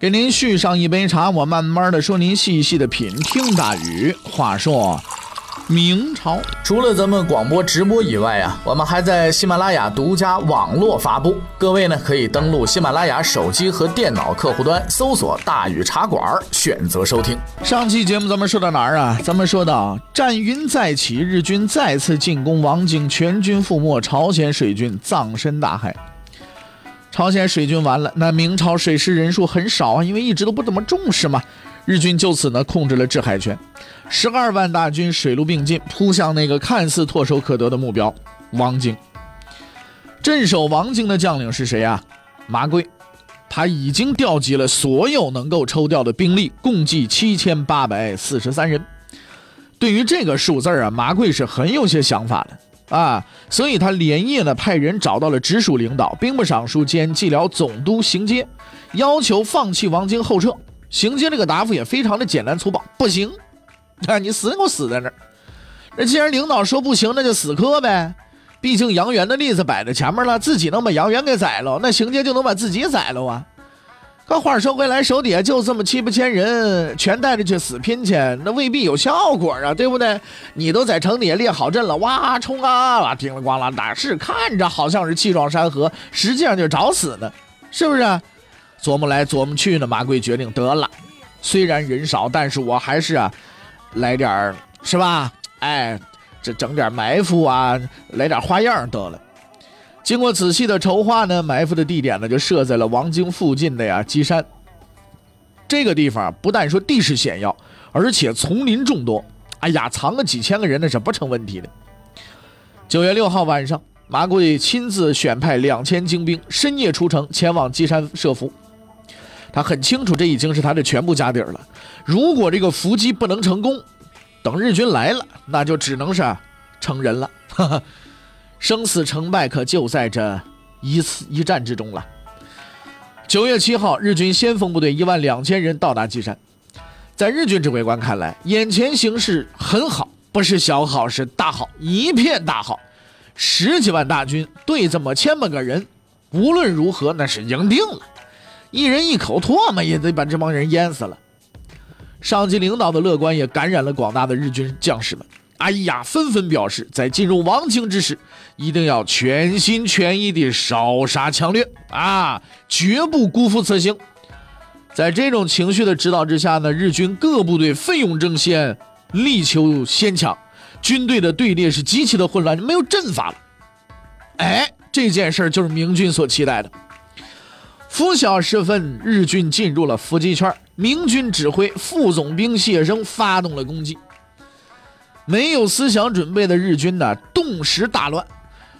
给您续上一杯茶，我慢慢的说，您细细的品。听大宇话说，明朝除了咱们广播直播以外啊，我们还在喜马拉雅独家网络发布。各位呢，可以登录喜马拉雅手机和电脑客户端，搜索“大宇茶馆”，选择收听。上期节目咱们说到哪儿啊？咱们说到战云再起，日军再次进攻王京，全军覆没，朝鲜水军葬身大海。朝鲜水军完了，那明朝水师人数很少啊，因为一直都不怎么重视嘛。日军就此呢控制了制海权，十二万大军水陆并进，扑向那个看似唾手可得的目标——王京。镇守王京的将领是谁啊？麻贵，他已经调集了所有能够抽调的兵力，共计七千八百四十三人。对于这个数字啊，麻贵是很有些想法的。啊，所以他连夜呢派人找到了直属领导兵部尚书兼蓟辽总督邢阶，要求放弃王京后撤。邢阶这个答复也非常的简单粗暴，不行，啊，你死给我死在那儿。那既然领导说不行，那就死磕呗。毕竟杨元的例子摆在前面了，自己能把杨元给宰了，那邢阶就能把自己宰了啊。可话说回来，手底下就这么七八千人，全带着去死拼去，那未必有效果啊，对不对？你都在城底下列好阵了，哇，冲啊！叮了咣啷打，是看着好像是气壮山河，实际上就是找死呢，是不是？琢磨来琢磨去呢，马贵决定得了，虽然人少，但是我还是啊，来点儿是吧？哎，这整点埋伏啊，来点花样得了。经过仔细的筹划呢，埋伏的地点呢就设在了王京附近的呀鸡山。这个地方不但说地势险要，而且丛林众多，哎呀，藏个几千个人那是不成问题的。九月六号晚上，马贵亲自选派两千精兵，深夜出城前往鸡山设伏。他很清楚，这已经是他的全部家底儿了。如果这个伏击不能成功，等日军来了，那就只能是成人了。生死成败可就在这一次一战之中了。九月七号，日军先锋部队一万两千人到达基山。在日军指挥官看来，眼前形势很好，不是小好，是大好，一片大好。十几万大军对这么千把个人，无论如何那是赢定了。一人一口唾沫也得把这帮人淹死了。上级领导的乐观也感染了广大的日军将士们。哎呀，纷纷表示，在进入王京之时，一定要全心全意地烧杀抢掠啊，绝不辜负此行。在这种情绪的指导之下呢，日军各部队奋勇争先，力求先抢，军队的队列是极其的混乱，没有阵法了。哎，这件事就是明军所期待的。拂晓时分，日军进入了伏击圈，明军指挥副总兵谢生发动了攻击。没有思想准备的日军呢，顿时大乱。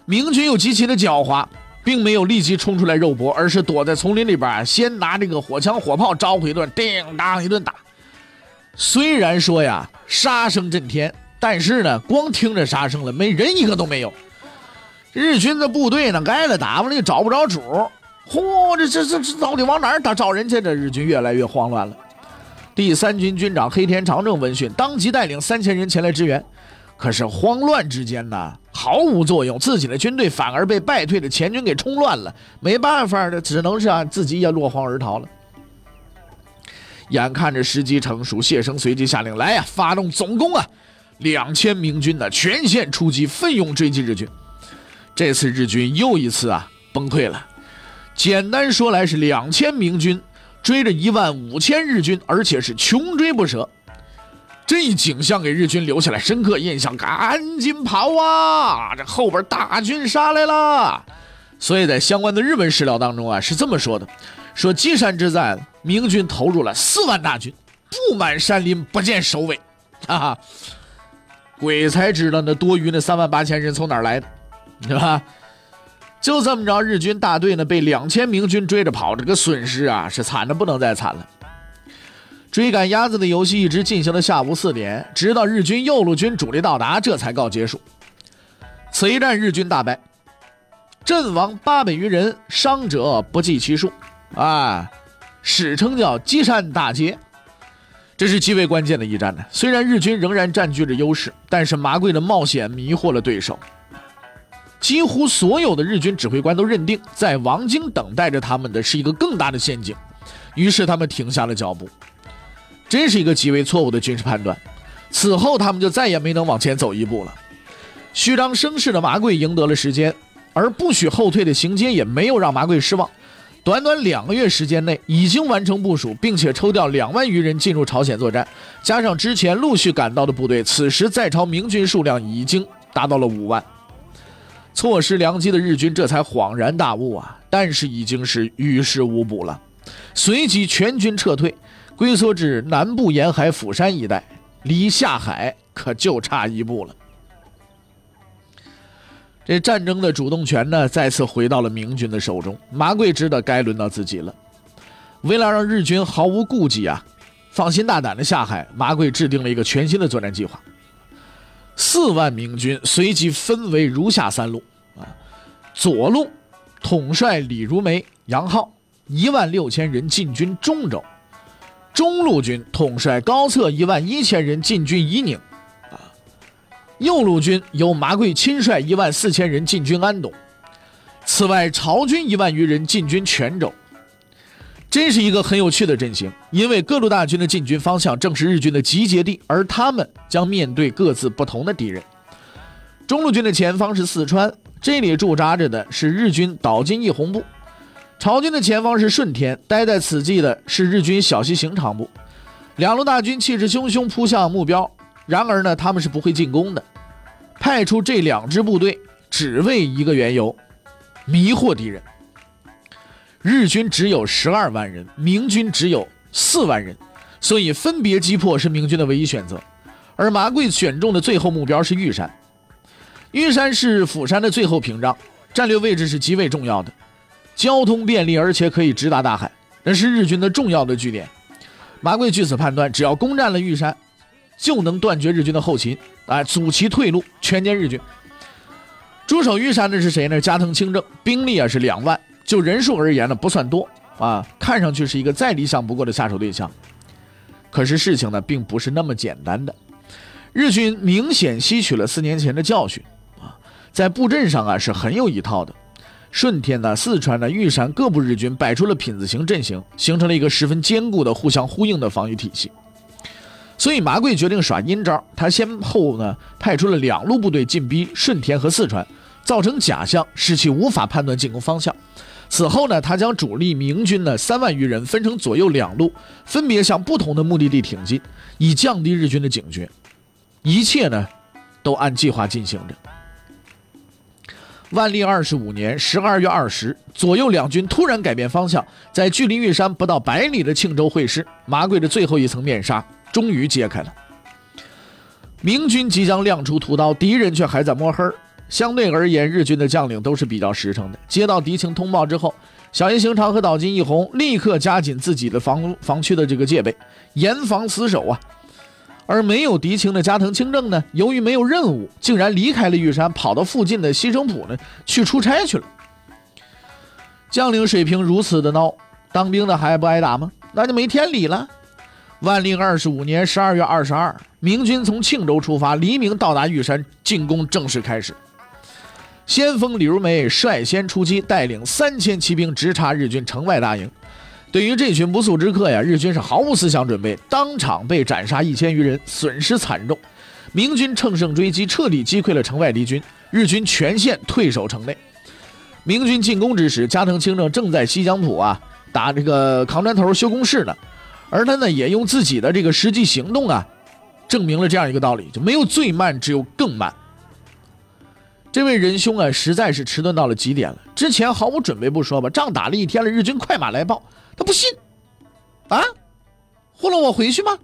明军又极其的狡猾，并没有立即冲出来肉搏，而是躲在丛林里边，先拿这个火枪火炮招呼一顿，叮当一顿打。虽然说呀，杀声震天，但是呢，光听着杀声了，没人一个都没有。日军的部队呢，挨了打完了，又找不着主。嚯，这这这这到底往哪打找人去？这日军越来越慌乱了。第三军军长黑田长政闻讯，当即带领三千人前来支援。可是慌乱之间呢，毫无作用，自己的军队反而被败退的前军给冲乱了。没办法的，只能是啊，自己也落荒而逃了。眼看着时机成熟，谢生随即下令：“来呀，发动总攻啊！”两千明军呢，全线出击，奋勇追击日军。这次日军又一次啊崩溃了。简单说来，是两千明军。追着一万五千日军，而且是穷追不舍，这一景象给日军留下了深刻印象。赶紧跑啊！这后边大军杀来了。所以在相关的日本史料当中啊，是这么说的：说金山之战，明军投入了四万大军，布满山林，不见首尾。哈哈，鬼才知道那多余那三万八千人从哪儿来的，是吧？就这么着，日军大队呢被两千明军追着跑，这个损失啊是惨的不能再惨了。追赶鸭子的游戏一直进行到下午四点，直到日军右路军主力到达，这才告结束。此一战，日军大败，阵亡八百余人，伤者不计其数。啊，史称叫积山大捷。这是极为关键的一战呢。虽然日军仍然占据着优势，但是麻贵的冒险迷惑了对手。几乎所有的日军指挥官都认定，在王京等待着他们的是一个更大的陷阱，于是他们停下了脚步。真是一个极为错误的军事判断。此后，他们就再也没能往前走一步了。虚张声势的麻贵赢得了时间，而不许后退的行街也没有让麻贵失望。短短两个月时间内，已经完成部署，并且抽调两万余人进入朝鲜作战，加上之前陆续赶到的部队，此时在朝明军数量已经达到了五万。错失良机的日军这才恍然大悟啊！但是已经是于事无补了，随即全军撤退，龟缩至南部沿海釜山一带，离下海可就差一步了。这战争的主动权呢，再次回到了明军的手中。麻贵知道该轮到自己了。为了让日军毫无顾忌啊，放心大胆的下海，麻贵制定了一个全新的作战计划。四万明军随即分为如下三路啊：左路统帅李如梅、杨浩，一万六千人进军中州；中路军统帅高策一万一千人进军夷宁；啊，右路军由麻贵亲率一万四千人进军安东。此外，朝军一万余人进军泉州。真是一个很有趣的阵型，因为各路大军的进军方向正是日军的集结地，而他们将面对各自不同的敌人。中路军的前方是四川，这里驻扎着的是日军岛津义弘部；朝军的前方是顺天，待在此地的是日军小西行长部。两路大军气势汹汹扑向目标，然而呢，他们是不会进攻的。派出这两支部队，只为一个缘由：迷惑敌人。日军只有十二万人，明军只有四万人，所以分别击破是明军的唯一选择。而麻贵选中的最后目标是玉山，玉山是釜山的最后屏障，战略位置是极为重要的，交通便利，而且可以直达大海，那是日军的重要的据点。麻贵据此判断，只要攻占了玉山，就能断绝日军的后勤，哎，阻其退路，全歼日军。驻守玉山的是谁呢？加藤清正，兵力啊是两万。就人数而言呢，不算多啊，看上去是一个再理想不过的下手对象。可是事情呢，并不是那么简单的。日军明显吸取了四年前的教训啊，在布阵上啊是很有一套的。顺天呢、四川呢、玉山各部日军摆出了品字形阵型，形成了一个十分坚固的、互相呼应的防御体系。所以麻贵决定耍阴招，他先后呢派出了两路部队进逼顺天和四川，造成假象，使其无法判断进攻方向。此后呢，他将主力明军的三万余人分成左右两路，分别向不同的目的地挺进，以降低日军的警觉。一切呢，都按计划进行着。万历二十五年十二月二十，左右两军突然改变方向，在距离玉山不到百里的庆州会师。麻贵的最后一层面纱终于揭开了。明军即将亮出屠刀，敌人却还在摸黑。相对而言，日军的将领都是比较实诚的。接到敌情通报之后，小叶行长和岛津义弘立刻加紧自己的防防区的这个戒备，严防死守啊。而没有敌情的加藤清正呢，由于没有任务，竟然离开了玉山，跑到附近的西城浦呢去出差去了。将领水平如此的孬，当兵的还不挨打吗？那就没天理了。万历二十五年十二月二十二，明军从庆州出发，黎明到达玉山，进攻正式开始。先锋李如梅率先出击，带领三千骑兵直插日军城外大营。对于这群不速之客呀，日军是毫无思想准备，当场被斩杀一千余人，损失惨重。明军乘胜追击，彻底击溃了城外敌军，日军全线退守城内。明军进攻之时，加藤清正正在西江浦啊打这个扛砖头修工事呢，而他呢也用自己的这个实际行动啊，证明了这样一个道理：就没有最慢，只有更慢。这位仁兄啊，实在是迟钝到了极点了。之前毫无准备不说吧，仗打了一天了，日军快马来报，他不信，啊，糊弄我回去吗？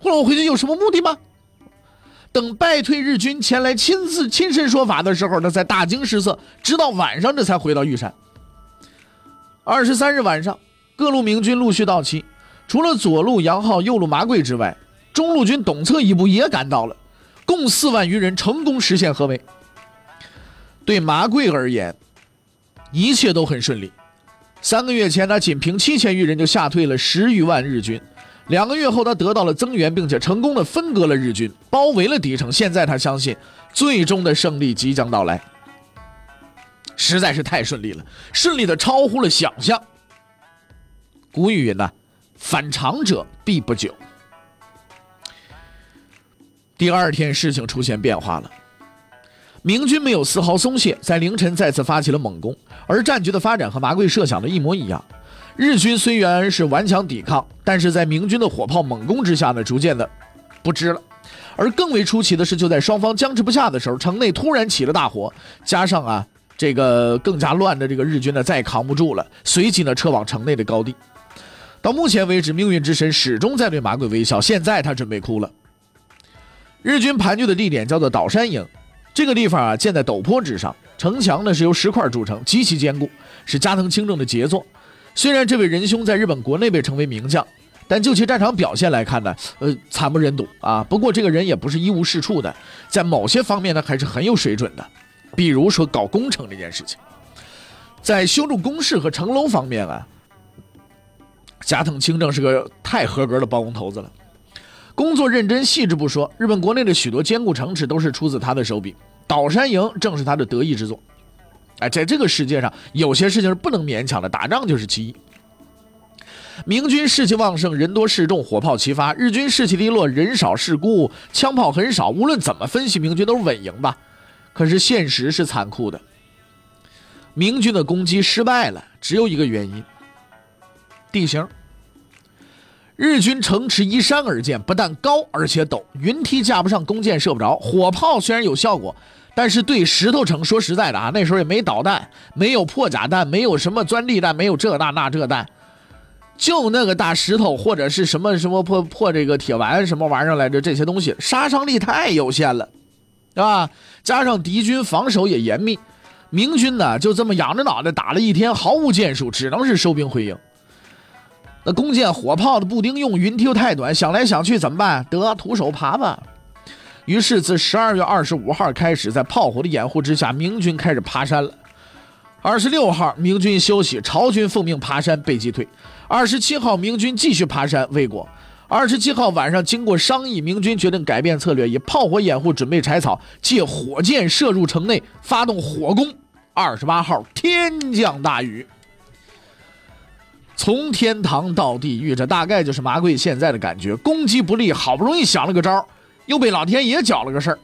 糊弄我回去有什么目的吗？等败退日军前来亲自亲身说法的时候，他才大惊失色，直到晚上这才回到玉山。二十三日晚上，各路明军陆续到齐，除了左路杨浩、右路麻贵之外，中路军董策一部也赶到了，共四万余人成功实现合围。对麻贵而言，一切都很顺利。三个月前，他仅凭七千余人就吓退了十余万日军。两个月后，他得到了增援，并且成功的分割了日军，包围了敌城。现在他相信，最终的胜利即将到来。实在是太顺利了，顺利的超乎了想象。古语云呐，“反常者必不久。”第二天，事情出现变化了。明军没有丝毫松懈，在凌晨再次发起了猛攻，而战局的发展和麻贵设想的一模一样。日军虽然是顽强抵抗，但是在明军的火炮猛攻之下呢，逐渐的不支了。而更为出奇的是，就在双方僵持不下的时候，城内突然起了大火，加上啊这个更加乱的这个日军呢，再也扛不住了，随即呢撤往城内的高地。到目前为止，命运之神始终在对马贵微笑，现在他准备哭了。日军盘踞的地点叫做岛山营，这个地方啊建在陡坡之上，城墙呢是由石块筑成，极其坚固，是加藤清正的杰作。虽然这位仁兄在日本国内被称为名将，但就其战场表现来看呢，呃，惨不忍睹啊。不过这个人也不是一无是处的，在某些方面呢还是很有水准的，比如说搞工程这件事情，在修筑工事和城楼方面啊，加藤清正是个太合格的包工头子了，工作认真细致不说，日本国内的许多坚固城池都是出自他的手笔，岛山营正是他的得意之作。哎，在这个世界上，有些事情是不能勉强的，打仗就是其一。明军士气旺盛，人多势众，火炮齐发；日军士气低落，人少势孤，枪炮很少。无论怎么分析，明军都是稳赢吧？可是现实是残酷的，明军的攻击失败了，只有一个原因：地形。日军城池依山而建，不但高，而且陡，云梯架不上，弓箭射不着。火炮虽然有效果。但是对石头城，说实在的啊，那时候也没导弹，没有破甲弹，没有什么钻地弹，没有这那那这弹，就那个大石头或者是什么什么破破这个铁丸什么玩意儿来着，这些东西杀伤力太有限了，是吧？加上敌军防守也严密，明军呢就这么仰着脑袋打了一天，毫无建树，只能是收兵回营。那弓箭、火炮的步丁用，云梯又太短，想来想去怎么办？得徒手爬吧。于是，自十二月二十五号开始，在炮火的掩护之下，明军开始爬山了。二十六号，明军休息，朝军奉命爬山，被击退。二十七号，明军继续爬山，未果。二十七号晚上，经过商议，明军决定改变策略，以炮火掩护，准备柴草，借火箭射入城内，发动火攻。二十八号，天降大雨，从天堂到地狱，这大概就是麻贵现在的感觉。攻击不利，好不容易想了个招又被老天爷搅了个事儿，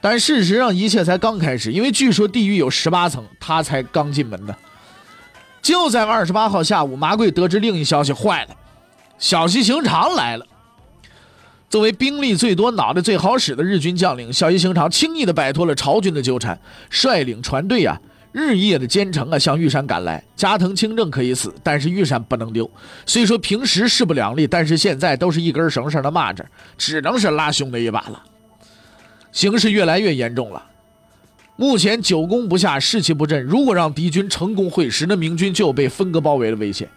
但事实上一切才刚开始，因为据说地狱有十八层，他才刚进门呢。就在二十八号下午，麻贵得知另一消息，坏了，小西行长来了。作为兵力最多、脑袋最好使的日军将领，小西行长轻易的摆脱了朝军的纠缠，率领船队啊，日夜的兼程啊，向玉山赶来。加藤清正可以死，但是玉山不能丢。虽说平时势不两立，但是现在都是一根绳上的蚂蚱，只能是拉兄弟一把了。形势越来越严重了，目前久攻不下，士气不振。如果让敌军成功会师，那明军就有被分割包围的危险。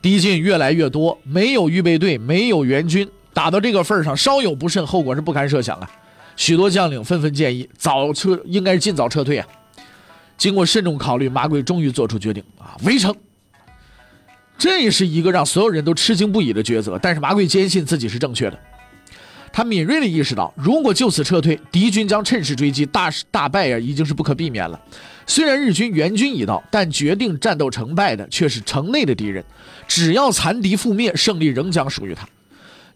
敌进越来越多，没有预备队，没有援军，打到这个份上，稍有不慎，后果是不堪设想啊！许多将领纷纷建议早撤，应该是尽早撤退啊。经过慎重考虑，马贵终于做出决定啊，围城。这是一个让所有人都吃惊不已的抉择，但是马贵坚信自己是正确的。他敏锐地意识到，如果就此撤退，敌军将趁势追击，大大败呀，已经是不可避免了。虽然日军援军已到，但决定战斗成败的却是城内的敌人。只要残敌覆灭，胜利仍将属于他。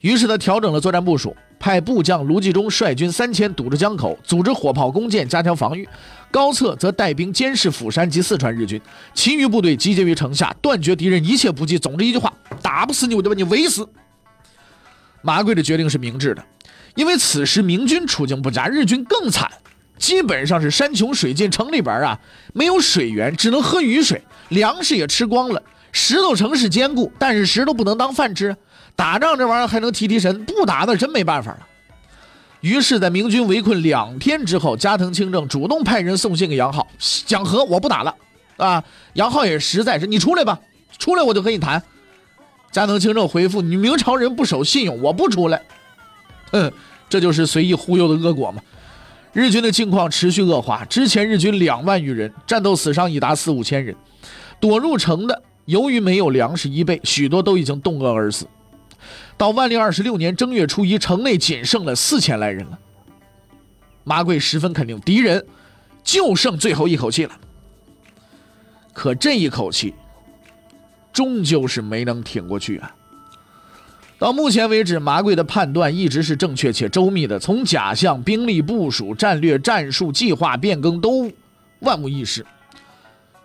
于是他调整了作战部署，派部将卢继忠率军三千堵着江口，组织火炮、弓箭加强防御。高策则带兵监视釜山及四川日军，其余部队集结于城下，断绝敌人一切补给。总之一句话，打不死你，我就把你围死。马贵的决定是明智的，因为此时明军处境不佳，日军更惨，基本上是山穷水尽，城里边啊没有水源，只能喝雨水，粮食也吃光了。石头城市坚固，但是石头不能当饭吃，打仗这玩意儿还能提提神，不打那真没办法了。于是，在明军围困两天之后，加藤清正主动派人送信给杨浩，讲和，我不打了，啊，杨浩也实在是，你出来吧，出来我就和你谈。加藤清正回复：“你明朝人不守信用，我不出来。”哼，这就是随意忽悠的恶果嘛。日军的境况持续恶化，之前日军两万余人，战斗死伤已达四五千人，躲入城的由于没有粮食衣被，许多都已经冻饿而死。到万历二十六年正月初一，城内仅剩了四千来人了。马贵十分肯定，敌人就剩最后一口气了。可这一口气，终究是没能挺过去啊。到目前为止，麻贵的判断一直是正确且周密的，从假象、兵力部署、战略、战术、计划变更都万无一失。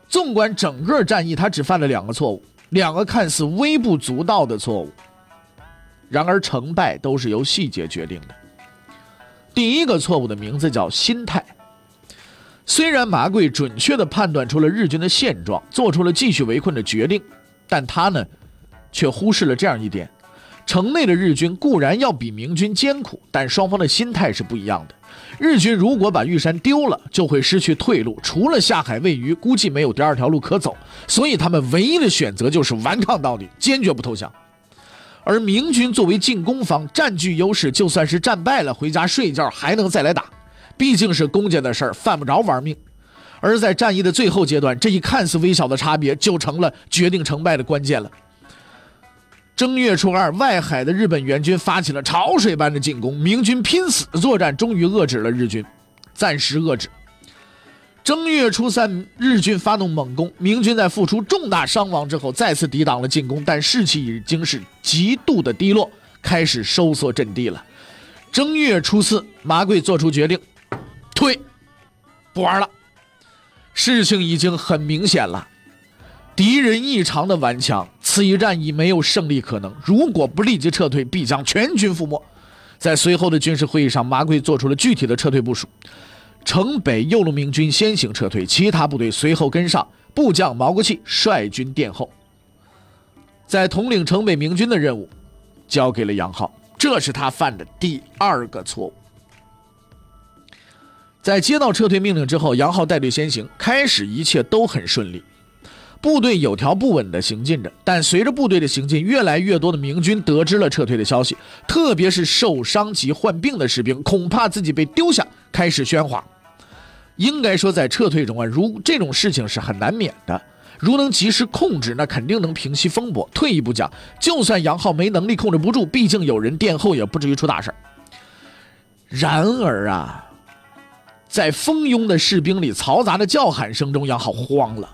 纵观整个战役，他只犯了两个错误，两个看似微不足道的错误。然而，成败都是由细节决定的。第一个错误的名字叫心态。虽然麻贵准确地判断出了日军的现状，做出了继续围困的决定，但他呢，却忽视了这样一点：城内的日军固然要比明军艰苦，但双方的心态是不一样的。日军如果把玉山丢了，就会失去退路，除了下海喂鱼，估计没有第二条路可走。所以他们唯一的选择就是顽抗到底，坚决不投降。而明军作为进攻方，占据优势，就算是战败了，回家睡觉还能再来打。毕竟是公家的事儿，犯不着玩命。而在战役的最后阶段，这一看似微小的差别，就成了决定成败的关键了。正月初二，外海的日本援军发起了潮水般的进攻，明军拼死作战，终于遏制了日军，暂时遏制。正月初三，日军发动猛攻，明军在付出重大伤亡之后，再次抵挡了进攻，但士气已经是极度的低落，开始收缩阵地了。正月初四，麻贵做出决定，退，不玩了。事情已经很明显了，敌人异常的顽强，此一战已没有胜利可能。如果不立即撤退，必将全军覆没。在随后的军事会议上，麻贵做出了具体的撤退部署。城北右路明军先行撤退，其他部队随后跟上。部将毛国器率军殿后。在统领城北明军的任务，交给了杨浩，这是他犯的第二个错误。在接到撤退命令之后，杨浩带队先行，开始一切都很顺利，部队有条不紊地行进着。但随着部队的行进，越来越多的明军得知了撤退的消息，特别是受伤及患病的士兵，恐怕自己被丢下，开始喧哗。应该说，在撤退中啊，如这种事情是很难免的。如能及时控制，那肯定能平息风波。退一步讲，就算杨浩没能力控制不住，毕竟有人殿后，也不至于出大事儿然而啊，在蜂拥的士兵里、嘈杂的叫喊声中，杨浩慌了。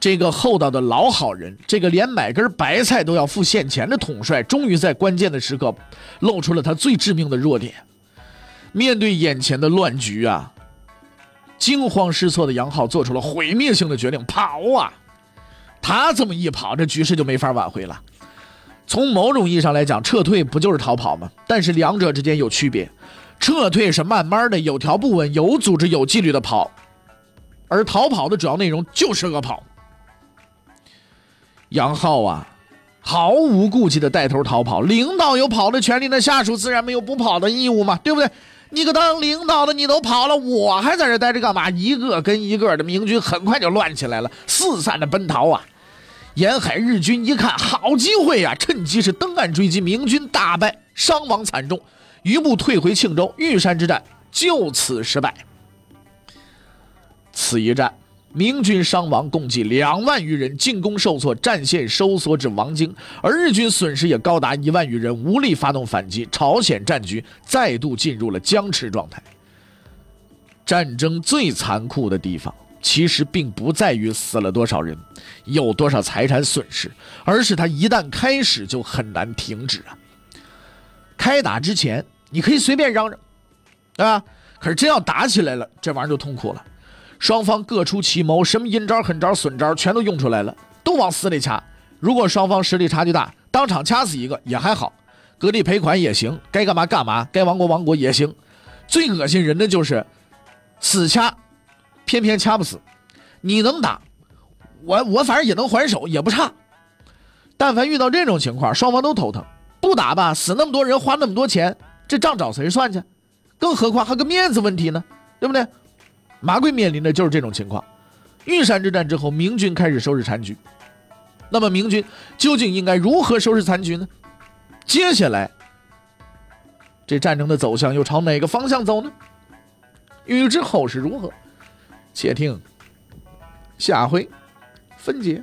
这个厚道的老好人，这个连买根白菜都要付现钱的统帅，终于在关键的时刻露出了他最致命的弱点。面对眼前的乱局啊！惊慌失措的杨浩做出了毁灭性的决定：跑啊！他这么一跑，这局势就没法挽回了。从某种意义上来讲，撤退不就是逃跑吗？但是两者之间有区别，撤退是慢慢的、有条不紊、有组织、有纪律的跑，而逃跑的主要内容就是恶跑。杨浩啊，毫无顾忌的带头逃跑，领导有跑的权利，那下属自然没有不跑的义务嘛，对不对？你个当领导的，你都跑了，我还在这待着干嘛？一个跟一个的明军很快就乱起来了，四散的奔逃啊！沿海日军一看好机会呀，趁机是登岸追击，明军大败，伤亡惨重，余部退回庆州，玉山之战就此失败。此一战。明军伤亡共计两万余人，进攻受挫，战线收缩至王京，而日军损失也高达一万余人，无力发动反击，朝鲜战局再度进入了僵持状态。战争最残酷的地方，其实并不在于死了多少人，有多少财产损失，而是它一旦开始就很难停止啊！开打之前，你可以随便嚷嚷，对吧？可是真要打起来了，这玩意儿就痛苦了。双方各出奇谋，什么阴招、狠招、损招全都用出来了，都往死里掐。如果双方实力差距大，当场掐死一个也还好，割地赔款也行，该干嘛干嘛，该亡国亡国也行。最恶心人的就是死掐，偏偏掐不死。你能打，我我反正也能还手，也不差。但凡遇到这种情况，双方都头疼。不打吧，死那么多人，花那么多钱，这账找谁算去？更何况还个面子问题呢，对不对？马贵面临的就是这种情况。玉山之战之后，明军开始收拾残局。那么明军究竟应该如何收拾残局呢？接下来，这战争的走向又朝哪个方向走呢？欲知后事如何，且听下回分解。